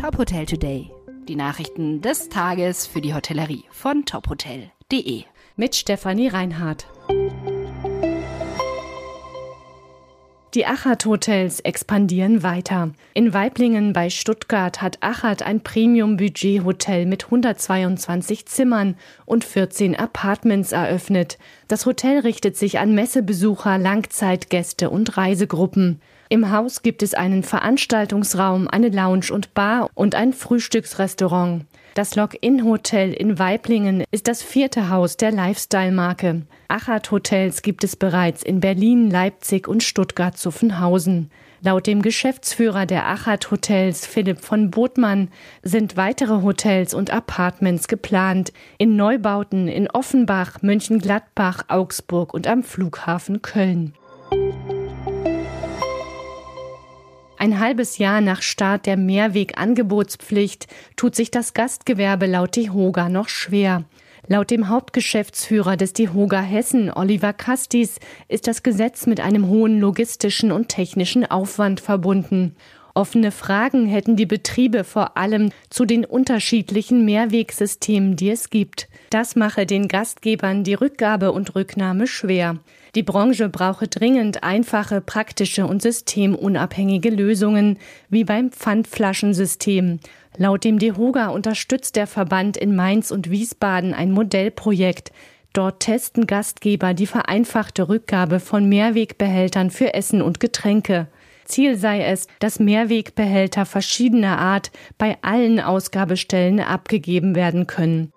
Top Hotel Today. Die Nachrichten des Tages für die Hotellerie von tophotel.de. Mit Stefanie Reinhardt. Die Achat Hotels expandieren weiter. In Weiblingen bei Stuttgart hat Achat ein Premium-Budget-Hotel mit 122 Zimmern und 14 Apartments eröffnet. Das Hotel richtet sich an Messebesucher, Langzeitgäste und Reisegruppen. Im Haus gibt es einen Veranstaltungsraum, eine Lounge und Bar und ein Frühstücksrestaurant. Das Log-In-Hotel in Weiblingen ist das vierte Haus der Lifestyle-Marke. Achat Hotels gibt es bereits in Berlin, Leipzig und Stuttgart-Zuffenhausen. Laut dem Geschäftsführer der Achat Hotels, Philipp von Botmann, sind weitere Hotels und Apartments geplant in Neubauten in Offenbach, Mönchengladbach, Augsburg und am Flughafen Köln. Ein halbes Jahr nach Start der Mehrwegangebotspflicht tut sich das Gastgewerbe laut DEHOGA noch schwer. Laut dem Hauptgeschäftsführer des DEHOGA Hessen, Oliver Kastis, ist das Gesetz mit einem hohen logistischen und technischen Aufwand verbunden. Offene Fragen hätten die Betriebe vor allem zu den unterschiedlichen Mehrwegsystemen, die es gibt. Das mache den Gastgebern die Rückgabe und Rücknahme schwer. Die Branche brauche dringend einfache, praktische und systemunabhängige Lösungen, wie beim Pfandflaschensystem. Laut dem DEHOGA unterstützt der Verband in Mainz und Wiesbaden ein Modellprojekt. Dort testen Gastgeber die vereinfachte Rückgabe von Mehrwegbehältern für Essen und Getränke. Ziel sei es, dass Mehrwegbehälter verschiedener Art bei allen Ausgabestellen abgegeben werden können.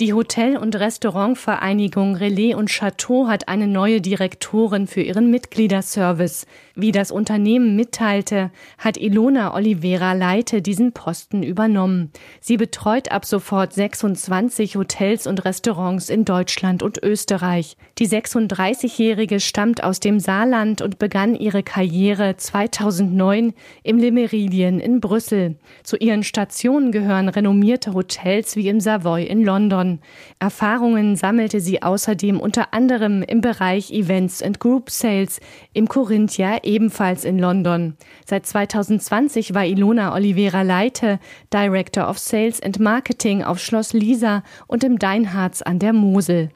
Die Hotel- und Restaurantvereinigung Relais und Chateau hat eine neue Direktorin für ihren Mitgliederservice. Wie das Unternehmen mitteilte, hat Ilona Oliveira Leite diesen Posten übernommen. Sie betreut ab sofort 26 Hotels und Restaurants in Deutschland und Österreich. Die 36-Jährige stammt aus dem Saarland und begann ihre Karriere 2009 im Le Meridien in Brüssel. Zu ihren Stationen gehören renommierte Hotels wie im Savoy in London. London. Erfahrungen sammelte sie außerdem unter anderem im Bereich Events and Group Sales im Corinthia ebenfalls in London. Seit 2020 war Ilona Oliveira Leite Director of Sales and Marketing auf Schloss Lisa und im Deinharz an der Mosel.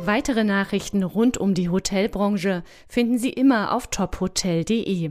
Weitere Nachrichten rund um die Hotelbranche finden Sie immer auf tophotel.de.